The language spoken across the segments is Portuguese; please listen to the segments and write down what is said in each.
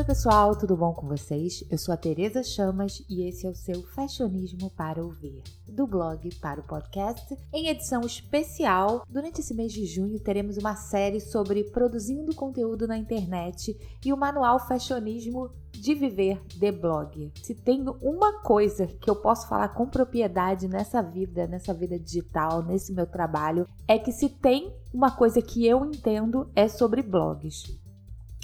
Oi, pessoal, tudo bom com vocês? Eu sou a Tereza Chamas e esse é o seu Fashionismo para ouvir, do blog para o podcast. Em edição especial, durante esse mês de junho teremos uma série sobre produzindo conteúdo na internet e o manual Fashionismo de viver de blog. Se tem uma coisa que eu posso falar com propriedade nessa vida, nessa vida digital, nesse meu trabalho, é que se tem uma coisa que eu entendo é sobre blogs.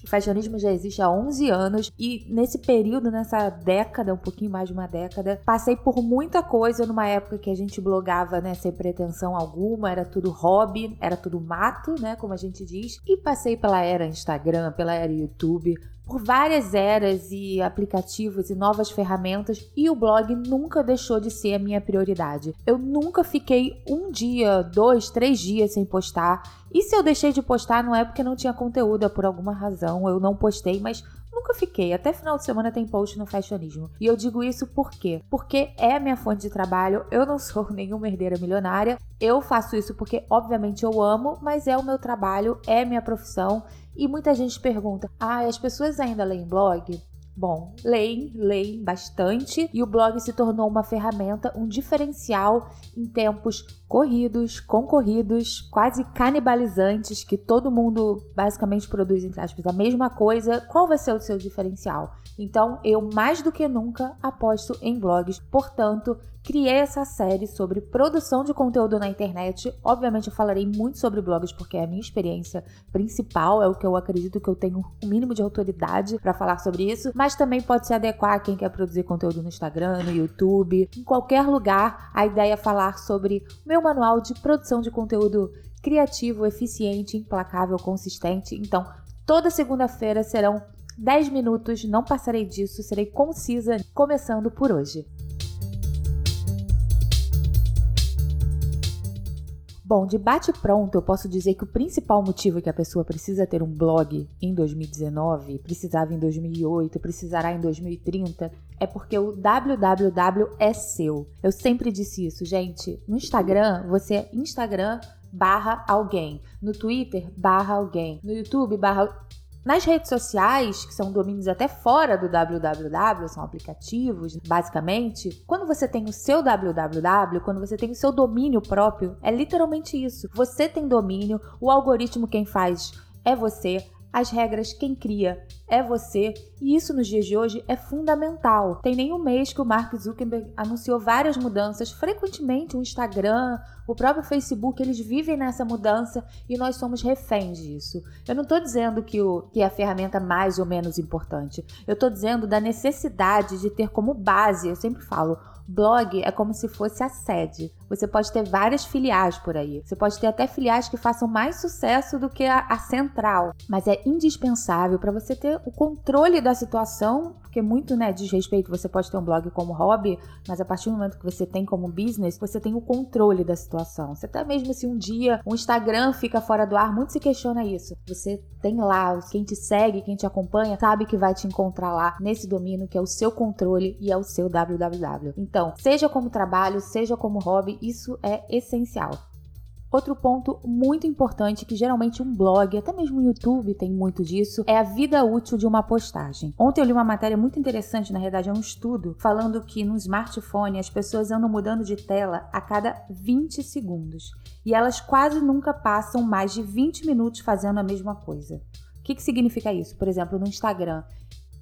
O fashionismo já existe há 11 anos e nesse período, nessa década, um pouquinho mais de uma década, passei por muita coisa numa época que a gente blogava, né, sem pretensão alguma, era tudo hobby, era tudo mato, né, como a gente diz, e passei pela era Instagram, pela era YouTube, por várias eras e aplicativos e novas ferramentas e o blog nunca deixou de ser a minha prioridade. Eu nunca fiquei um dia, dois, três dias sem postar. E se eu deixei de postar não é porque não tinha conteúdo, é por alguma razão. Eu não postei, mas nunca fiquei. Até final de semana tem post no fashionismo. E eu digo isso por quê? Porque é a minha fonte de trabalho. Eu não sou nenhuma herdeira milionária. Eu faço isso porque, obviamente, eu amo, mas é o meu trabalho, é minha profissão e muita gente pergunta: ah, as pessoas ainda leem blog? Bom, leem, leem bastante e o blog se tornou uma ferramenta, um diferencial em tempos corridos, concorridos, quase canibalizantes, que todo mundo basicamente produz, entre aspas, a mesma coisa. Qual vai ser o seu diferencial? Então, eu mais do que nunca aposto em blogs, portanto, criei essa série sobre produção de conteúdo na internet. Obviamente, eu falarei muito sobre blogs porque é a minha experiência principal, é o que eu acredito que eu tenho o um mínimo de autoridade para falar sobre isso, mas também pode se adequar a quem quer produzir conteúdo no Instagram, no YouTube, em qualquer lugar. A ideia é falar sobre meu manual de produção de conteúdo criativo, eficiente, implacável, consistente. Então, toda segunda-feira serão 10 minutos, não passarei disso, serei concisa, começando por hoje. Bom, de bate-pronto, eu posso dizer que o principal motivo que a pessoa precisa ter um blog em 2019, precisava em 2008, precisará em 2030, é porque o www é seu. Eu sempre disse isso, gente. No Instagram, você é Instagram barra alguém. No Twitter, barra alguém. No YouTube, barra nas redes sociais, que são domínios até fora do www, são aplicativos, basicamente, quando você tem o seu www, quando você tem o seu domínio próprio, é literalmente isso. Você tem domínio, o algoritmo quem faz é você, as regras quem cria é você, e isso nos dias de hoje é fundamental. Tem nem um mês que o Mark Zuckerberg anunciou várias mudanças, frequentemente o Instagram, o próprio Facebook, eles vivem nessa mudança e nós somos reféns disso. Eu não estou dizendo que, o, que é a ferramenta mais ou menos importante, eu estou dizendo da necessidade de ter como base, eu sempre falo, blog é como se fosse a sede. Você pode ter várias filiais por aí. Você pode ter até filiais que façam mais sucesso do que a, a central. Mas é indispensável para você ter o controle da situação, porque muito, né, diz respeito. Você pode ter um blog como hobby, mas a partir do momento que você tem como business, você tem o controle da situação. Você até mesmo se um dia o Instagram fica fora do ar, muito se questiona isso. Você tem lá quem te segue, quem te acompanha, sabe que vai te encontrar lá nesse domínio que é o seu controle e é o seu www. Então, seja como trabalho, seja como hobby, isso é essencial. Outro ponto muito importante que geralmente um blog, até mesmo o YouTube tem muito disso, é a vida útil de uma postagem. Ontem eu li uma matéria muito interessante, na verdade é um estudo, falando que no smartphone as pessoas andam mudando de tela a cada 20 segundos e elas quase nunca passam mais de 20 minutos fazendo a mesma coisa. O que, que significa isso? Por exemplo, no Instagram,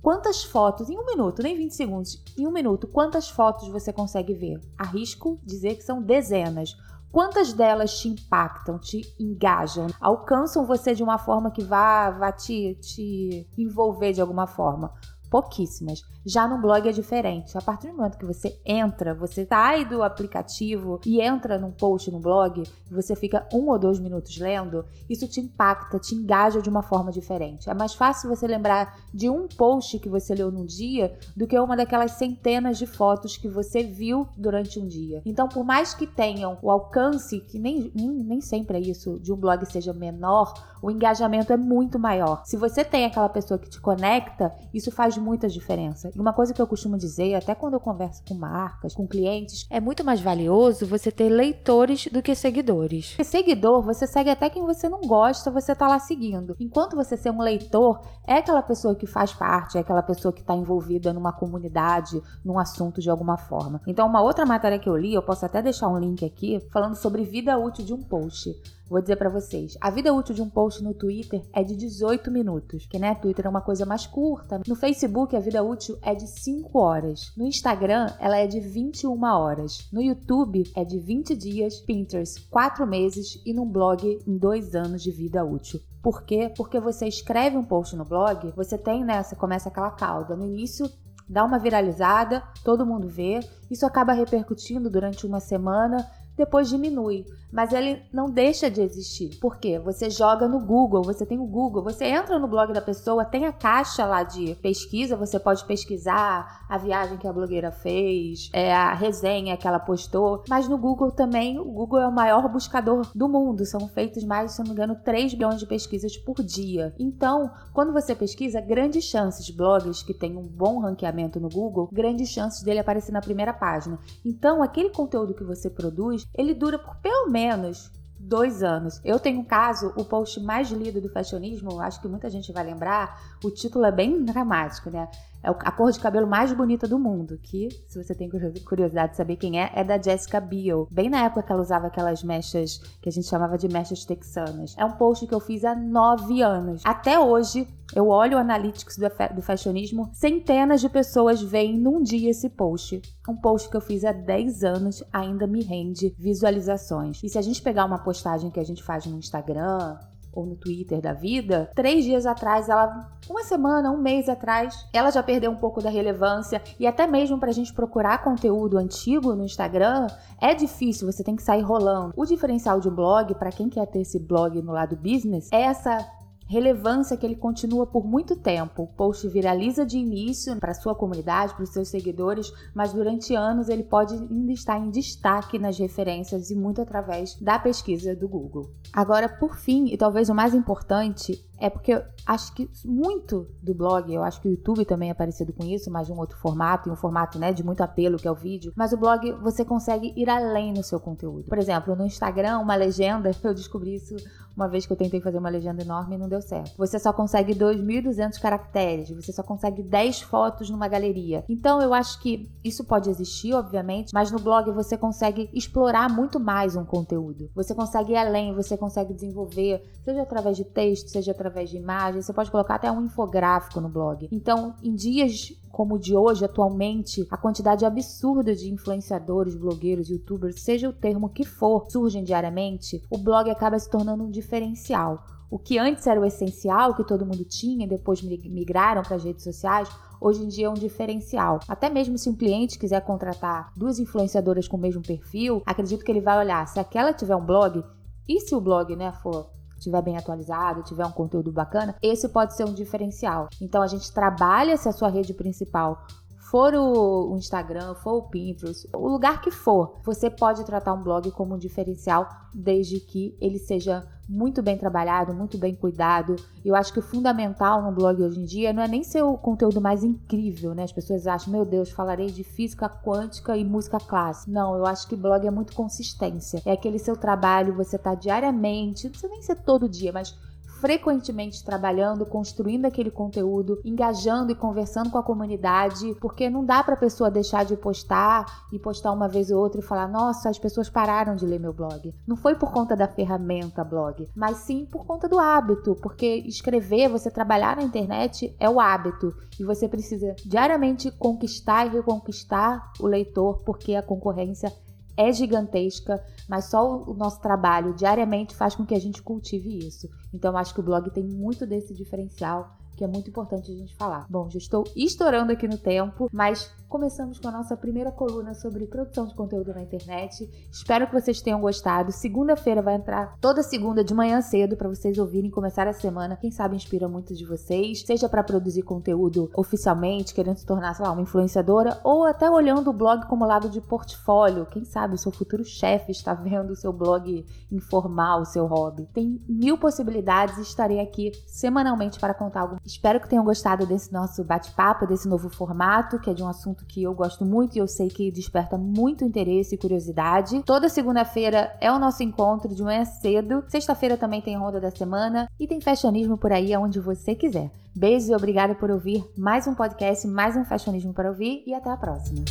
Quantas fotos, em um minuto, nem 20 segundos, em um minuto, quantas fotos você consegue ver? Arrisco dizer que são dezenas. Quantas delas te impactam, te engajam, alcançam você de uma forma que vá, vá te, te envolver de alguma forma? Pouquíssimas. Já no blog é diferente. A partir do momento que você entra, você sai do aplicativo e entra num post no blog, você fica um ou dois minutos lendo, isso te impacta, te engaja de uma forma diferente. É mais fácil você lembrar de um post que você leu num dia do que uma daquelas centenas de fotos que você viu durante um dia. Então, por mais que tenham o alcance, que nem, nem, nem sempre é isso, de um blog seja menor, o engajamento é muito maior. Se você tem aquela pessoa que te conecta, isso faz muita diferença. E uma coisa que eu costumo dizer, até quando eu converso com marcas, com clientes, é muito mais valioso você ter leitores do que seguidores. Porque seguidor, você segue até quem você não gosta, você tá lá seguindo. Enquanto você ser um leitor, é aquela pessoa que faz parte, é aquela pessoa que está envolvida numa comunidade, num assunto de alguma forma. Então, uma outra matéria que eu li, eu posso até deixar um link aqui, falando sobre vida útil de um post. Vou dizer para vocês, a vida útil de um post no Twitter é de 18 minutos, que né, Twitter é uma coisa mais curta. No Facebook a vida útil é de 5 horas. No Instagram ela é de 21 horas. No YouTube é de 20 dias, Pinterest 4 meses e num blog em 2 anos de vida útil. Por quê? Porque você escreve um post no blog, você tem, né, começa aquela cauda. No início dá uma viralizada, todo mundo vê, isso acaba repercutindo durante uma semana, depois diminui mas ele não deixa de existir. Por quê? Você joga no Google, você tem o Google, você entra no blog da pessoa, tem a caixa lá de pesquisa, você pode pesquisar a viagem que a blogueira fez, é, a resenha que ela postou, mas no Google também, o Google é o maior buscador do mundo, são feitos mais, se não me engano, 3 bilhões de pesquisas por dia. Então, quando você pesquisa, grandes chances, blogs que têm um bom ranqueamento no Google, grandes chances dele aparecer na primeira página. Então, aquele conteúdo que você produz, ele dura por pelo menos dois anos. Eu tenho um caso, o post mais lido do fashionismo, acho que muita gente vai lembrar, o título é bem dramático, né? É a cor de cabelo mais bonita do mundo, que, se você tem curiosidade de saber quem é, é da Jessica Biel. Bem na época que ela usava aquelas mechas que a gente chamava de mechas texanas. É um post que eu fiz há nove anos. Até hoje, eu olho o analytics do, do fashionismo, centenas de pessoas veem num dia esse post. Um post que eu fiz há 10 anos ainda me rende visualizações. E se a gente pegar uma postagem que a gente faz no Instagram, ou no Twitter da vida, três dias atrás, ela, uma semana, um mês atrás, ela já perdeu um pouco da relevância e até mesmo para a gente procurar conteúdo antigo no Instagram é difícil, você tem que sair rolando. O diferencial de blog, para quem quer ter esse blog no lado business, é essa relevância que ele continua por muito tempo. O post viraliza de início para sua comunidade, para os seus seguidores, mas durante anos ele pode ainda estar em destaque nas referências e muito através da pesquisa do Google. Agora, por fim, e talvez o mais importante, é porque eu acho que muito do blog, eu acho que o YouTube também é parecido com isso, mas de um outro formato, e um formato né, de muito apelo, que é o vídeo. Mas o blog você consegue ir além no seu conteúdo. Por exemplo, no Instagram, uma legenda, eu descobri isso uma vez que eu tentei fazer uma legenda enorme e não deu certo. Você só consegue 2.200 caracteres, você só consegue 10 fotos numa galeria. Então eu acho que isso pode existir, obviamente, mas no blog você consegue explorar muito mais um conteúdo. Você consegue ir além, você consegue desenvolver, seja através de texto, seja através de imagem, você pode colocar até um infográfico no blog. Então, em dias como o de hoje, atualmente, a quantidade absurda de influenciadores, blogueiros, youtubers, seja o termo que for, surgem diariamente, o blog acaba se tornando um diferencial. O que antes era o essencial, que todo mundo tinha e depois migraram para as redes sociais, hoje em dia é um diferencial. Até mesmo se um cliente quiser contratar duas influenciadoras com o mesmo perfil, acredito que ele vai olhar se aquela tiver um blog e se o blog, né, for estiver bem atualizado, tiver um conteúdo bacana, esse pode ser um diferencial. Então a gente trabalha se a sua rede principal for o, Instagram, for o Pinterest, o lugar que for, você pode tratar um blog como um diferencial desde que ele seja muito bem trabalhado, muito bem cuidado. Eu acho que o fundamental no blog hoje em dia não é nem ser o conteúdo mais incrível, né? As pessoas acham, meu Deus, falarei de física quântica e música clássica. Não, eu acho que blog é muito consistência. É aquele seu trabalho, você tá diariamente, não precisa nem ser todo dia, mas frequentemente trabalhando, construindo aquele conteúdo, engajando e conversando com a comunidade, porque não dá para a pessoa deixar de postar e postar uma vez ou outra e falar: "Nossa, as pessoas pararam de ler meu blog". Não foi por conta da ferramenta blog, mas sim por conta do hábito, porque escrever, você trabalhar na internet é o hábito e você precisa diariamente conquistar e reconquistar o leitor, porque a concorrência é gigantesca, mas só o nosso trabalho diariamente faz com que a gente cultive isso. Então, acho que o blog tem muito desse diferencial que é muito importante a gente falar. Bom, já estou estourando aqui no tempo, mas começamos com a nossa primeira coluna sobre produção de conteúdo na internet. Espero que vocês tenham gostado. Segunda-feira vai entrar toda segunda de manhã cedo para vocês ouvirem começar a semana. Quem sabe inspira muitos de vocês, seja para produzir conteúdo oficialmente, querendo se tornar, sei lá, uma influenciadora, ou até olhando o blog como lado de portfólio. Quem sabe o seu futuro chefe está vendo o seu blog informal, o seu hobby. Tem mil possibilidades e estarei aqui semanalmente para contar algo. Espero que tenham gostado desse nosso bate-papo, desse novo formato, que é de um assunto assunto que eu gosto muito e eu sei que desperta muito interesse e curiosidade. Toda segunda-feira é o nosso encontro de manhã cedo. Sexta-feira também tem Ronda da Semana e tem fashionismo por aí aonde você quiser. Beijos e obrigada por ouvir mais um podcast, mais um fashionismo para ouvir e até a próxima.